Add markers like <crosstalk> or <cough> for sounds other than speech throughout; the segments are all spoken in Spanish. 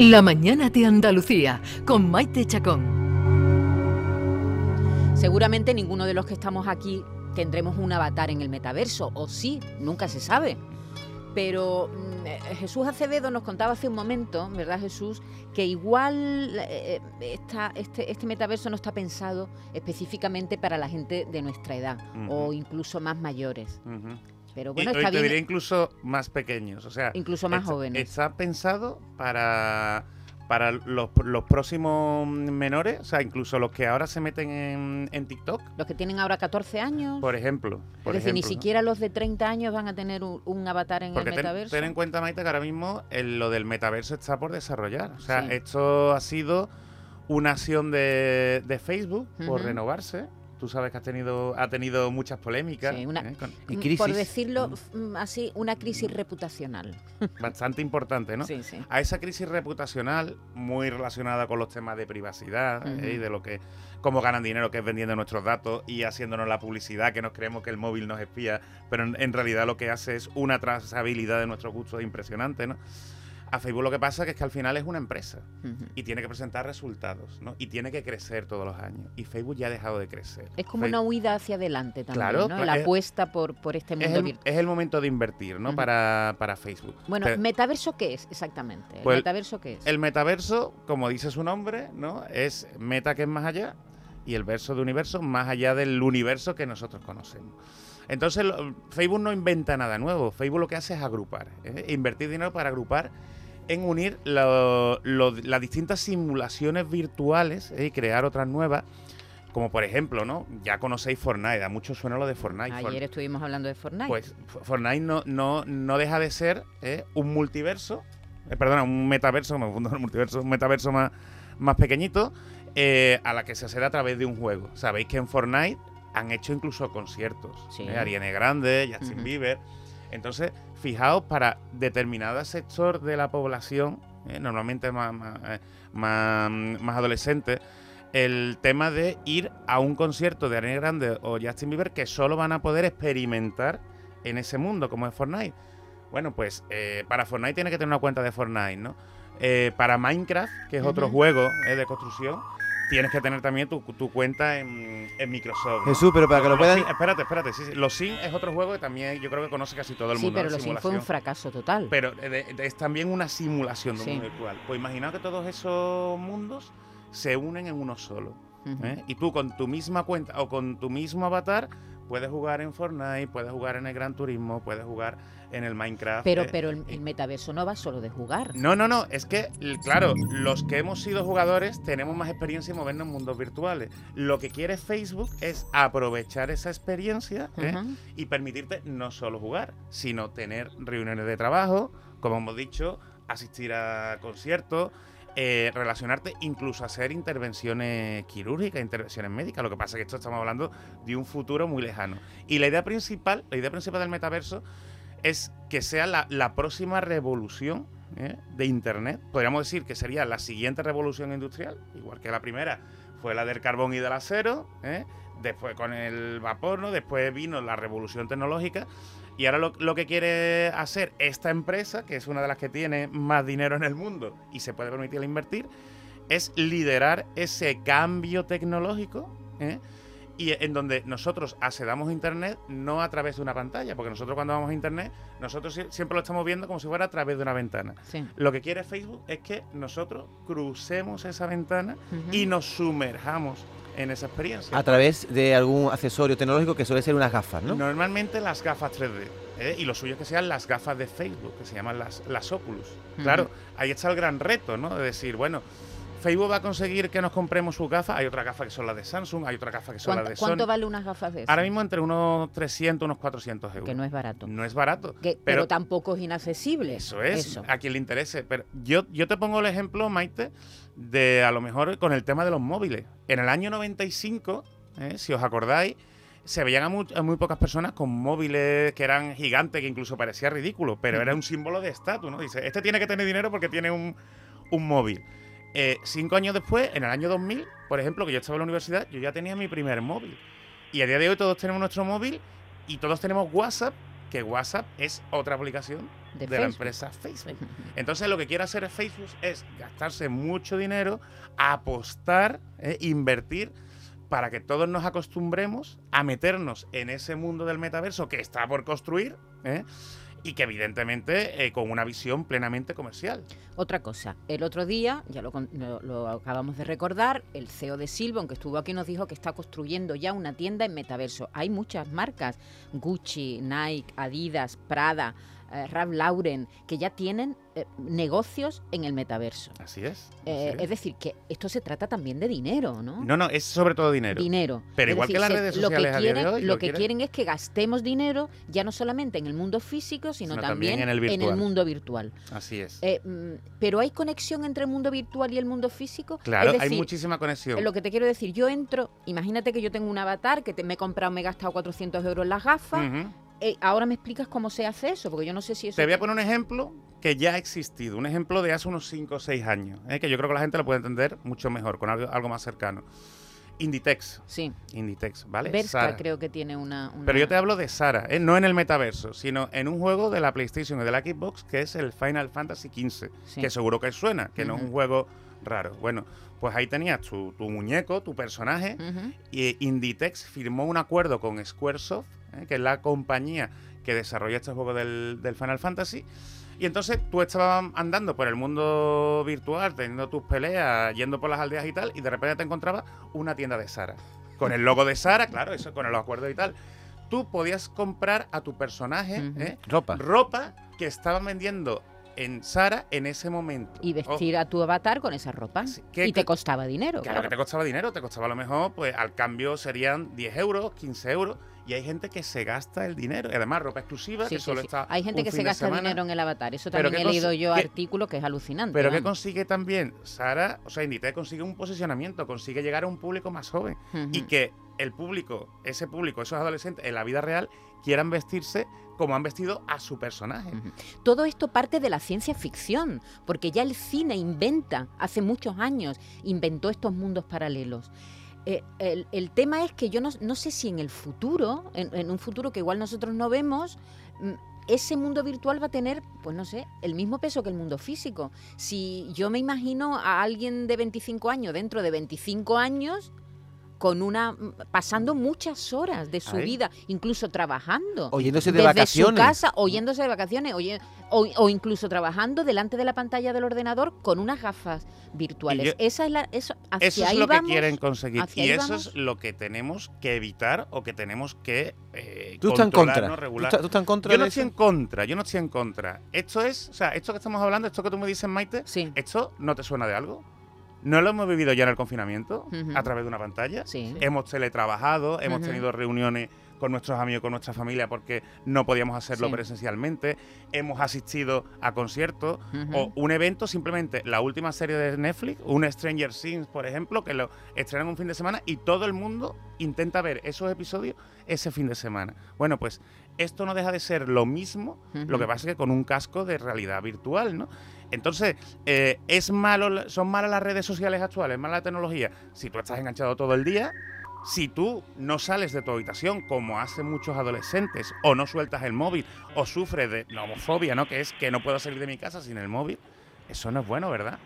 La mañana de Andalucía con Maite Chacón. Seguramente ninguno de los que estamos aquí tendremos un avatar en el metaverso, o sí, nunca se sabe. Pero mm, eh, Jesús Acevedo nos contaba hace un momento, ¿verdad Jesús? Que igual eh, esta- este, este metaverso no está pensado específicamente para la gente de nuestra edad o incluso más mayores. Pero bueno, está te bien. diría incluso más pequeños, o sea, Incluso más está- jóvenes. Está pensado para para los, los próximos menores, o sea, incluso los que ahora se meten en, en TikTok, Los que tienen ahora 14 años. por ejemplo. Por es decir, ni siquiera los de 30 años van a tener un, un avatar en Porque el metaverso. ten en cuenta, Maite, que ahora mismo el- lo del metaverso está por desarrollar. O sea, Sí. esto ha sido una acción de, de Facebook por renovarse. Tú sabes que has tenido, ha tenido muchas polémicas. Sí, una- ¿eh? con- Y Mm, crisis. Por decirlo mm, así, una crisis reputacional. <laughs> bastante importante, ¿no? Sí, sí. a esa crisis reputacional muy relacionada con los temas de privacidad ¿eh? Y de lo que cómo ganan dinero que es vendiendo nuestros datos y haciéndonos la publicidad que nos creemos que el móvil nos espía pero en, en realidad lo que hace es una trazabilidad de nuestros gustos impresionante ¿no? A Facebook lo que pasa es que al final es una empresa y tiene que presentar resultados ¿no? y tiene que crecer todos los años y Facebook ya ha dejado de crecer Es como una huida hacia adelante también, Claro, ¿no? cla- La es- apuesta por, por este es mundo el, virtual. es el momento de invertir ¿no? Para, para Facebook Bueno, Pero- ¿metaverso qué es exactamente? ¿El Pues, metaverso qué es? El metaverso, como dice su nombre, ¿no? Es meta que es más allá y el verso de universo más allá del universo que nosotros conocemos. Entonces, lo- Facebook no inventa nada nuevo. Facebook lo que hace es agrupar, ¿eh? invertir dinero para agrupar en unir lo- lo- las distintas simulaciones virtuales ¿eh? y crear otras nuevas. Como por ejemplo, ¿no? Ya conocéis Fortnite, a muchos suena lo de Fortnite. Ayer estuvimos hablando de Fortnite. Pues Fortnite no, no, no deja de ser ¿eh? un multiverso, eh, perdona, un metaverso, me confundo con el multiverso, un metaverso más, más pequeñito, eh, a la que se accede a través de un juego. Sabéis que en Fortnite han hecho incluso conciertos. Sí. Ariana Grande, Justin. Bieber. Entonces, fijaos, para determinado sector de la población, ¿eh? normalmente más, más, eh, más, más adolescente, el tema de ir a un concierto de Ariana Grande o Justin Bieber que solo van a poder experimentar en ese mundo, como es Fortnite. Bueno, pues eh, para Fortnite tiene que tener una cuenta de Fortnite, ¿no? Eh, para Minecraft, que es otro juego eh, de construcción, tienes que tener también tu, tu cuenta en, en Microsoft. ¿no? Jesús, pero para que lo puedan. Espérate, espérate. sí, sí. Los Sims es otro juego que también yo creo que conoce casi todo el sí, mundo. pero ¿no? los Sims fue un Simulación. fracaso total. Pero eh, de- de- es también una simulación de un Sí. mundo virtual. Pues imagina que todos esos mundos se unen en uno solo. ¿eh? Y tú con tu misma cuenta o con tu mismo avatar puedes jugar en Fortnite, puedes jugar en el Gran Turismo, puedes jugar en el Minecraft. Pero, eh, pero el, y- el metaverso no va solo de jugar. no, no, no, es que, claro, los que hemos sido jugadores tenemos más experiencia en movernos en mundos virtuales. Lo que quiere Facebook es aprovechar esa experiencia ¿eh? Y permitirte no solo jugar, sino tener reuniones de trabajo, como hemos dicho, asistir a conciertos, eh, relacionarte, incluso hacer intervenciones quirúrgicas, intervenciones médicas. Lo que pasa es que esto estamos hablando de un futuro muy lejano. Y la idea principal, la idea principal del metaverso es que sea la, próxima revolución ¿eh? de Internet. Podríamos decir que sería la siguiente revolución industrial, igual que la primera fue la del carbón y del acero, ¿eh? después con el vapor, ¿no? después vino la revolución tecnológica. Y ahora lo, lo que quiere hacer esta empresa, que es una de las que tiene más dinero en el mundo y se puede permitir invertir, es liderar ese cambio tecnológico ¿eh? y en donde nosotros accedamos a Internet no a través de una pantalla, porque nosotros cuando vamos a Internet, nosotros sie- siempre lo estamos viendo como si fuera a través de una ventana. Sí. Lo que quiere Facebook es que nosotros crucemos esa ventana y nos sumerjamos en esa experiencia. A través de algún accesorio tecnológico que suele ser unas gafas, ¿no? Normalmente las gafas 3D. ¿eh? Y lo suyo es que sean las gafas de Facebook, que se llaman las, las Oculus. Claro, ahí está el gran reto, ¿no? De decir, bueno, Facebook va a conseguir que nos compremos sus gafas. Hay otras gafas que son las de Samsung, hay otras gafas que son las ¿Cuánto, de cuánto Sony. vale unas gafas de esas? Ahora mismo entre unos 300, unos 400 euros. Que no es barato. No es barato. Que- pero, pero tampoco es inaccesible. Eso es, Eso. a quien le interese. Pero yo, yo te pongo el ejemplo, Maite, de a lo mejor con el tema de los móviles. En el año 95, eh, si os acordáis, se veían a muy, a muy pocas personas con móviles que eran gigantes, que incluso parecía ridículo, pero era un símbolo de estatus, ¿no? Dice, este tiene que tener dinero porque tiene un, un móvil. Eh, cinco años después, en el año 2000, por ejemplo, que yo estaba en la universidad, yo ya tenía mi primer móvil. Y a día de hoy todos tenemos nuestro móvil y todos tenemos WhatsApp, que WhatsApp es otra aplicación De de, la empresa Facebook. <laughs> Entonces lo que quiere hacer Facebook es gastarse mucho dinero, apostar, eh, invertir para que todos nos acostumbremos a meternos en ese mundo del metaverso que está por construir ¿eh? Y que evidentemente eh, con una visión plenamente comercial. Otra cosa, el otro día, ya lo, acabamos de recordar, el CEO de Silbon, que estuvo aquí, nos dijo que está construyendo ya una tienda en metaverso. Hay muchas marcas, Gucci, Nike, Adidas, Prada, eh, Ralph Lauren, que ya tienen eh, negocios en el metaverso. Así es. así Eh, es. es decir, que esto se trata también de dinero, ¿no? No, no, es sobre todo dinero. dinero. Pero Es igual que las redes lo que sociales a día de quieren, hoy, lo que quieren- quieren es que gastemos dinero ya no solamente en el mundo físico, sino, Sino también, también en el mundo virtual. Así es. Eh, mm, pero hay conexión entre el mundo virtual y el mundo físico. claro, decir, hay muchísima conexión. eh, Lo que te quiero decir, yo entro, imagínate que yo tengo un avatar que te- me he comprado, me he gastado 400 euros en las gafas. Eh, ahora me explicas cómo se hace eso, porque yo no sé si eso. Te voy a poner un ejemplo que ya ha existido, un ejemplo de hace unos 5 o 6 años, ¿eh? que yo creo que la gente lo puede entender mucho mejor, con algo, algo más cercano. Inditex, Sí, Inditex, ¿vale? Berska Sara. creo que tiene una. una- Pero yo te hablo de Sara, ¿eh? no en el metaverso, sino en un juego de la PlayStation y de la Xbox que es el Final Fantasy XV, Sí. que seguro que suena, que no es un juego raro. Bueno, pues ahí tenías tu, tu muñeco, tu personaje, y Inditex firmó un acuerdo con Squaresoft, ¿eh? que es la compañía que desarrolla este juego del, del Final Fantasy. Y entonces tú estabas andando por el mundo virtual, teniendo tus peleas, yendo por las aldeas y tal, y de repente te encontrabas una tienda de Sara. Con el logo de Sara, claro, eso con el acuerdo y tal. Tú podías comprar a tu personaje. ¿eh? Ropa. ropa que estaban vendiendo en Sara en ese momento. Y vestir a tu avatar con esa ropa. Sí, ¿qué- y te costaba dinero. Claro, claro. que te costaba dinero, te costaba a lo mejor, pues al cambio serían 10 euros, 15 euros, y hay gente que se gasta el dinero, y además ropa exclusiva, Sí, que sí, solo está Hay gente un que se fin gasta semana. dinero en el avatar. Eso también he ¿qué leído yo qué- artículos que es alucinante. Pero que consigue también Sara, o sea, Inditex consigue un posicionamiento, consigue llegar a un público más joven, y que el público, ese público, esos adolescentes en la vida real, quieran vestirse como han vestido a su personaje. Todo esto parte de la ciencia ficción, porque ya el cine inventa, hace muchos años, inventó estos mundos paralelos. Eh, el, tema es que yo no, sé si en el futuro, en, en un futuro que igual nosotros no vemos, mm, ese mundo virtual va a tener, pues no sé, el mismo peso que el mundo físico. Si yo me imagino a alguien de 25 años dentro de 25 años con una mm, pasando muchas horas de su Ahí. vida, incluso trabajando Oyéndose de desde vacaciones. su casa, oyéndose de vacaciones, oye- o, o incluso trabajando delante de la pantalla del ordenador con unas gafas virtuales. yo- Esa es la, eso, hacia Eso es ahí lo vamos. que quieren conseguir. Y eso vamos. es lo que tenemos que evitar o que tenemos que eh, Tú estás en controlar, contra. ¿no? ¿Tú regular. tú estás en contra Yo no estoy eso? en contra, yo no estoy en contra. Esto es, o sea, esto que estamos hablando, esto que tú me dices, Maite, Sí, ¿esto no te suena de algo? ¿No lo hemos vivido ya en el confinamiento? A través de una pantalla. sí. Hemos teletrabajado, hemos tenido reuniones con nuestros amigos, con nuestra familia, porque no podíamos hacerlo Sí. presencialmente. Hemos asistido a conciertos o un evento, simplemente la última serie de Netflix, un Stranger Things, por ejemplo, que lo estrenan un fin de semana y todo el mundo intenta ver esos episodios ese fin de semana. Bueno, pues esto no deja de ser lo mismo, lo que pasa es que con un casco de realidad virtual, ¿no? Entonces, eh, ¿es malo, ¿son malas las redes sociales actuales? ¿Es mala la tecnología? Si tú estás enganchado todo el día, si tú no sales de tu habitación como hacen muchos adolescentes, o no sueltas el móvil, o sufres de nomofobia, ¿no? Que es que no puedo salir de mi casa sin el móvil, eso no es bueno, ¿verdad?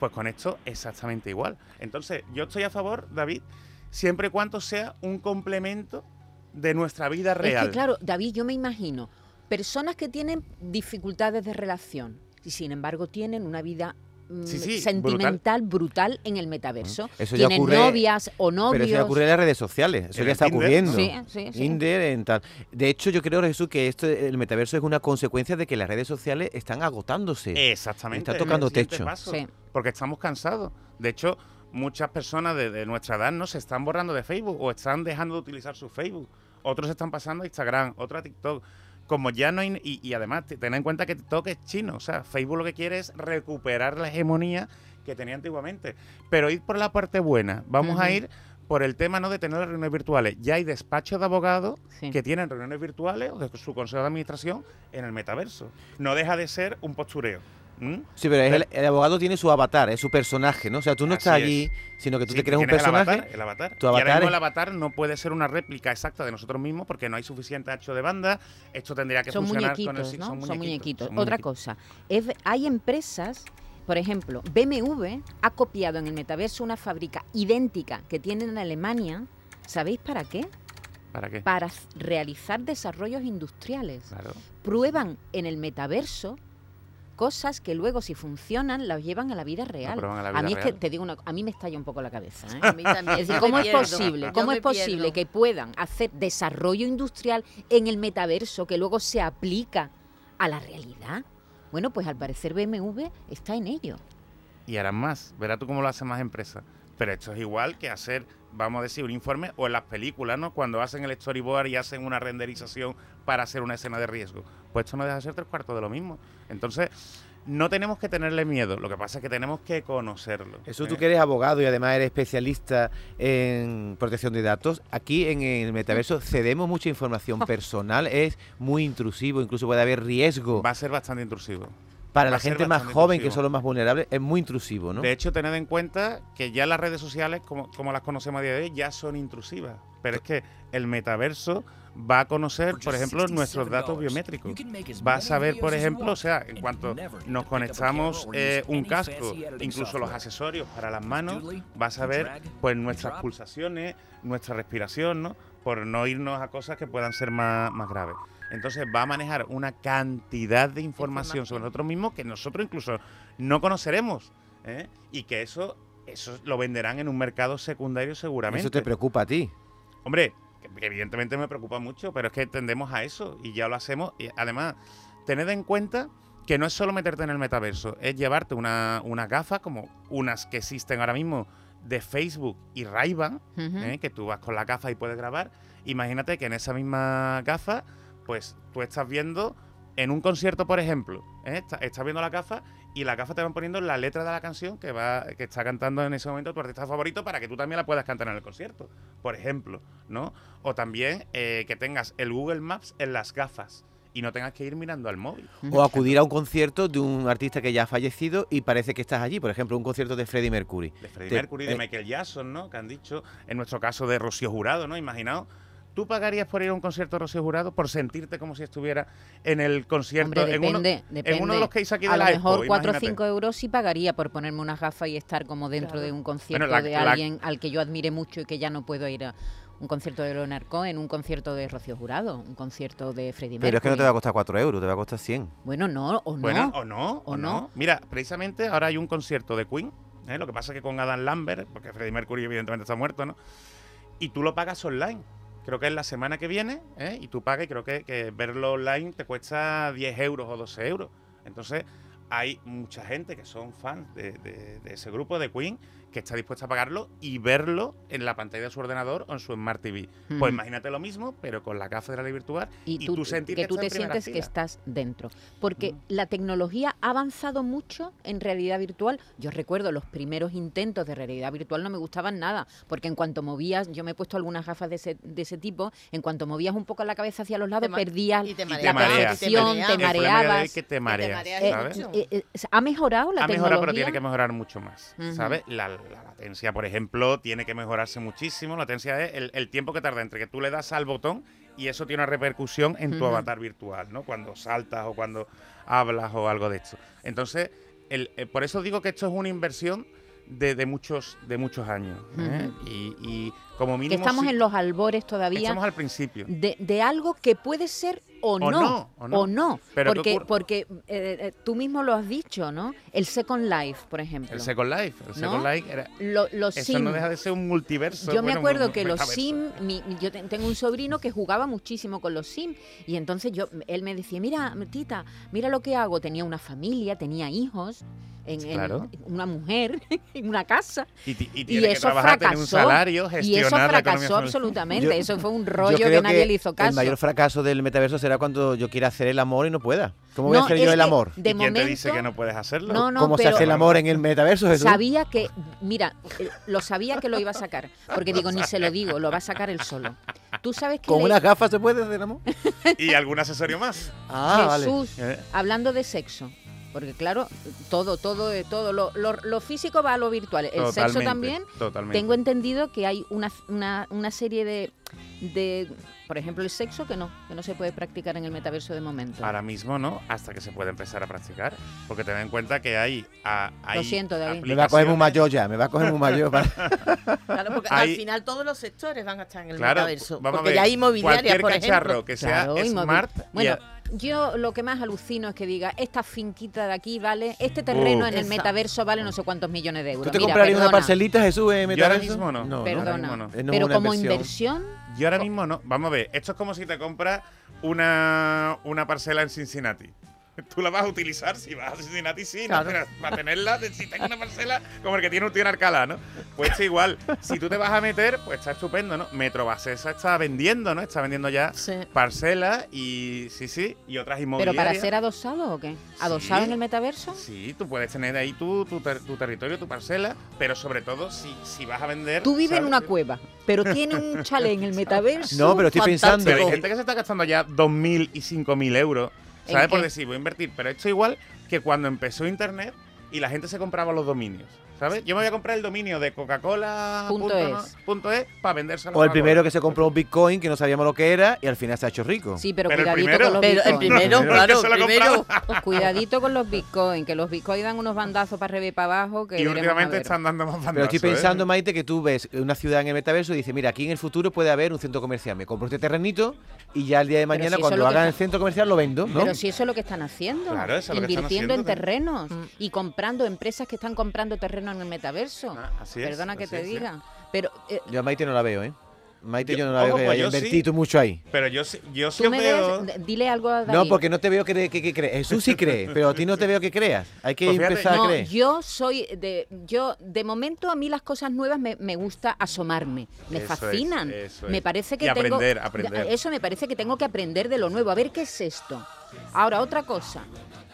Pues con esto exactamente igual. Entonces, yo estoy a favor, David, siempre y cuando sea un complemento de nuestra vida real. Es que claro, David, yo me imagino personas que tienen dificultades de relación y sin embargo tienen una vida mm, Sí, sí, sentimental brutal. en el metaverso. Eso ya tienen ocurre- novias o novios. Pero eso ya ocurre en las redes sociales. Eso ya está Tinder, ocurriendo. Sí, sí, sí. Tinder, en tal. De hecho, yo creo, Jesús, que esto, el metaverso es una consecuencia de que las redes sociales están agotándose. Exactamente. Está tocando techo. paso. Porque estamos cansados. De hecho, muchas personas de, de nuestra edad no se están borrando de Facebook o están dejando de utilizar su Facebook. Otros están pasando a Instagram, otros a TikTok. Como ya no hay. Y, y además, te- ten en cuenta que TikTok es chino. O sea, Facebook lo que quiere es recuperar la hegemonía que tenía antiguamente. Pero ir por la parte buena. Vamos a ir por el tema no de tener las reuniones virtuales. Ya hay despachos de abogados Sí. que tienen reuniones virtuales o de su consejo de administración en el metaverso. No deja de ser un postureo. ¿Mm? Sí, pero es Pero- el, el abogado tiene su avatar, es su personaje, ¿no? O sea, tú no estás es. allí, sino que tú Sí, te creas un tienes el personaje. avatar, el avatar. tu Y ahora mismo es- el avatar no puede ser una réplica exacta de nosotros mismos porque no hay suficiente ancho de banda. Esto tendría que son funcionar muñequitos, con el ¿no? Son Son muñequitos. son Otra muñequitos. cosa, es hay empresas, por ejemplo, BMW ha copiado en el metaverso una fábrica idéntica que tienen en Alemania. ¿Sabéis para qué? ¿Para qué? Para realizar desarrollos industriales. Claro. Prueban en el metaverso cosas que luego si funcionan las llevan a la vida real. a la a vida mí es que real. te digo una, a mí me estalla un poco la cabeza. ¿eh? <laughs> A mí también. Es decir, ¿cómo es pierdo. posible? ¿Cómo es posible pierdo. que puedan hacer desarrollo industrial en el metaverso que luego se aplica a la realidad? Bueno, pues al parecer BMW está en ello. Y harán más. Verás tú cómo lo hacen más empresas. Pero esto es igual que hacer, vamos a decir, un informe o en las películas, ¿no? Cuando hacen el storyboard y hacen una renderización para hacer una escena de riesgo. Pues esto no deja de ser tres cuartos de lo mismo. Entonces, no tenemos que tenerle miedo. Lo que pasa es que tenemos que conocerlo. Eso ¿eh? tú que eres abogado y además eres especialista en protección de datos, aquí en el metaverso <laughs> cedemos mucha información <laughs> personal, es muy intrusivo, incluso puede haber riesgo Va a ser bastante intrusivo. Para la gente más joven, que son los más vulnerables, es muy intrusivo, ¿no? De hecho, tened en cuenta que ya las redes sociales, como, como las conocemos a día de hoy, ya son intrusivas. Pero es que el metaverso va a conocer, por ejemplo, nuestros datos biométricos. Va a saber, por ejemplo, o sea, en cuanto nos conectamos eh, un casco, incluso los accesorios para las manos, va a saber pues nuestras pulsaciones, nuestra respiración, ¿no? Por no irnos a cosas que puedan ser más, más graves. Entonces va a manejar una cantidad de información sobre nosotros mismos que nosotros incluso no conoceremos. ¿eh? Y que eso, eso lo venderán en un mercado secundario seguramente. Eso te preocupa a ti. Hombre, que evidentemente me preocupa mucho, pero es que tendemos a eso y ya lo hacemos. Y además, tened en cuenta que no es solo meterte en el metaverso, es llevarte una, una gafa como unas que existen ahora mismo de Facebook y Ray-Ban. ¿eh? que tú vas con la gafa y puedes grabar. Imagínate que en esa misma gafa, pues tú estás viendo en un concierto, por ejemplo, ¿eh? Está- estás viendo la gafa y la gafa te van poniendo la letra de la canción que va que está cantando en ese momento tu artista favorito para que tú también la puedas cantar en el concierto, por ejemplo, ¿no? O también eh, que tengas el Google Maps en las gafas y no tengas que ir mirando al móvil. O acudir a un concierto de un artista que ya ha fallecido y parece que estás allí, por ejemplo, un concierto de Freddie Mercury. de Freddie Te- Mercury, de eh, Michael Jackson, ¿no? Que han dicho, en nuestro caso de Rocío Jurado, ¿no? Imaginaos, ¿tú pagarías por ir a un concierto de Rocío Jurado por sentirte como si estuviera en el concierto? Hombre, en, uno, depende, depende. en uno de los que hice aquí de a lo la mejor Expo, 4 o imagínate. 5 euros sí pagaría por ponerme unas gafas y estar como dentro Claro. de un concierto la- de la- alguien al que yo admire mucho y que ya no puedo ir a un concierto de Leonard Cohen, un concierto de Rocío Jurado, un concierto de Freddie Mercury. Pero es que no te va a costar 4 euros, te va a costar 100. Bueno, no, o no. Bueno, o no, o, o no. no. Mira, precisamente ahora hay un concierto de Queen, ¿eh? lo que pasa es que con Adam Lambert, porque Freddie Mercury evidentemente está muerto, ¿no? Y tú lo pagas online. Creo que es la semana que viene, ¿eh? y tú pagas, creo que, verlo online te cuesta 10 euros o 12 euros. Entonces, hay mucha gente que son fans de ese grupo de Queen que está dispuesta a pagarlo y verlo en la pantalla de su ordenador o en su Smart TV. Pues imagínate lo mismo, pero con la gafa de la realidad virtual y y tú, tú sentir que que tú estás te sientes que estás dentro. Porque Mm. la tecnología ha avanzado mucho en realidad virtual. Yo recuerdo los primeros intentos de realidad virtual no me gustaban nada, porque en cuanto movías, yo me he puesto algunas gafas de ese, de ese tipo, en cuanto movías un poco la cabeza hacia los lados, Te perdías y te la percepción, te mareabas. es que te mareas, Eh, eh, eh, ¿Ha mejorado la ha tecnología? mejorado, pero tiene que mejorar mucho más. ¿Sabes? La, la latencia, por ejemplo, tiene que mejorarse muchísimo. La latencia es el, el tiempo que tarda entre que tú le das al botón y eso tiene una repercusión en tu avatar virtual, ¿no? Cuando saltas o cuando hablas o algo de esto. Entonces, el- eh, por eso digo que esto es una inversión de, de muchos de muchos años. ¿eh? y, y como que mínimo. estamos sí- en los albores todavía estamos al principio. de, de algo que puede ser o, O no, no, o no. o no. Pero ¿qué porque porque eh, eh, tú mismo lo has dicho, ¿no? El Second Life, por ejemplo. El Second Life. El ¿No? Second Life era. Lo- los Eso Sim. no deja de ser un multiverso. Yo me acuerdo un que los. Sim, mi- yo te- tengo un sobrino que jugaba muchísimo con los Sim y entonces yo, él me decía, mira, tita, mira lo que hago. Tenía una familia, tenía hijos, en, en Claro. una mujer, <laughs> en una casa Y, y y que eso trabajar, tener un fracasó. salario, y eso fracasó absolutamente. Yo- eso fue un rollo que nadie le hizo caso. El mayor fracaso del metaverso será cuando yo quiera hacer el amor y no pueda. ¿Cómo voy a hacer yo el amor? De ¿Y quién momento, te dice que no puedes hacerlo? No, no, ¿Cómo se hace el amor en el metaverso, Jesús? Sabía que, mira, lo sabía que lo iba a sacar, porque digo, ni se lo digo, lo va a sacar él solo. Tú sabes que ¿Con le- unas gafas se puede hacer el amor? <laughs> ¿Y algún accesorio más? Ah. Jesús, Eh. hablando de sexo, Porque claro, todo, todo, eh, todo, lo, lo- lo físico va a lo virtual. El sexo Totalmente, también. Totalmente. Tengo entendido que hay una, una, una serie de, de, por ejemplo, el sexo que no, que no se puede practicar en el metaverso de momento. Ahora mismo no, hasta que se puede empezar a practicar. Porque ten en cuenta que hay. a- hay siento, David. Me va a coger muy aplicaciones- mayor ya, me va a coger muy mayor. para- <laughs> Claro, porque Hay- al final todos los sectores van a estar en el Claro, metaverso. vamos a porque ver, ya hay inmobiliarias, cualquier por cacharro ejemplo. que sea Claro, smart. y Bueno, a- yo lo que más alucino es que diga, esta finquita de aquí vale, este terreno Uh. en el metaverso vale no sé cuántos millones de euros. ¿Tú te Mira, comprarías una parcelita, Jesús, en Yo ahora metaverso? mismo no. No, ¿no? Perdona, mismo no. Pero como inversión. inversión, Yo ahora mismo no. Vamos a ver, esto es como si te compras una, una parcela en Cincinnati. Tú la vas a utilizar si vas a Cincinnati, sí, ¿no? Claro. Pero para tenerla, de- si tengo una parcela como el que tiene un tío en Alcalá, ¿no? Pues igual, si tú te vas a meter, pues está estupendo, ¿no? Metro Basesa está vendiendo, ¿no? Está vendiendo ya Sí. parcelas y sí, sí, y otras pero inmobiliarias. para ser adosado o qué? ¿Adosado Sí. en el metaverso? Sí, tú puedes tener ahí tu, tu, ter- tu territorio, tu parcela, pero sobre todo si, si vas a vender. Tú vives en una cueva, pero tiene un chalet en el <laughs> metaverso. No, pero estoy Fantástico. pensando. Pero hay gente que se está gastando ya 2.000 y 5.000 euros, ¿En ¿sabes? Por decir, voy a invertir. Pero esto igual que cuando empezó Internet y la gente se compraba los dominios, ¿sabes? Yo me voy a comprar el dominio de Coca-Cola Punto es. para vendérselo O el primero que se compró un Bitcoin que no sabíamos lo que era y al final se ha hecho rico. Sí, pero, Pero el cuidadito primero- con los Pero el primero, El que claro, el primero. <laughs> Cuidadito con los bitcoins, que los bitcoins dan unos bandazos para arriba y para abajo que Y últimamente están dando más bandazos, Pero estoy ¿eh? pensando, Maite, que tú ves una ciudad en el metaverso y dices, mira, aquí en el futuro puede haber un centro comercial. Me compro este terrenito y ya el día de mañana, si cuando que hagan el centro comercial, lo vendo, ¿no? Pero si eso es lo que están haciendo. Claro, eso es lo que están invirtiendo en terrenos Mm. y comprando empresas que están comprando terreno en el metaverso. Ah, así es, Perdona que así te es, sí. diga. Pero eh, Yo a Maite no la veo, ¿eh? Maite yo, Yo- no la veo ojo, que haya yo sí. invertido mucho ahí. Pero yo, sí- yo sí veo... ves, dile algo a David. No, porque no te veo que, que, que crees. Jesús sí cree, <laughs> pero a ti no te veo que creas. Hay que Pues fíjate, empezar a No, creer. yo soy de yo de momento a mí las cosas nuevas me, me gusta asomarme, me Eso es, fascinan. eso me es. parece que Y tengo aprender, aprender. eso me parece que tengo que aprender de lo nuevo, a ver qué es esto. Ahora otra cosa,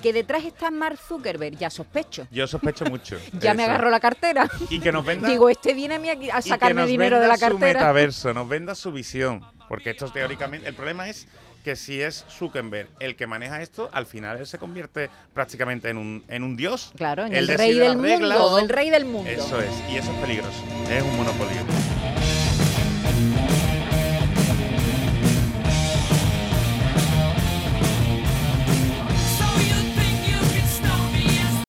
que detrás está Mark Zuckerberg, ya sospecho. Yo sospecho mucho. <laughs> Ya me agarro la cartera. Y que nos venda... Digo, este viene a mí a sacarme nos dinero de la su cartera. metaverso, nos venda su visión. Porque esto teóricamente. El problema es que si es Zuckerberg el que maneja esto, al final él se convierte prácticamente en un, en un dios. Claro, en el rey del mundo, el rey del mundo. Eso es, y eso es peligroso. Es un monopolio.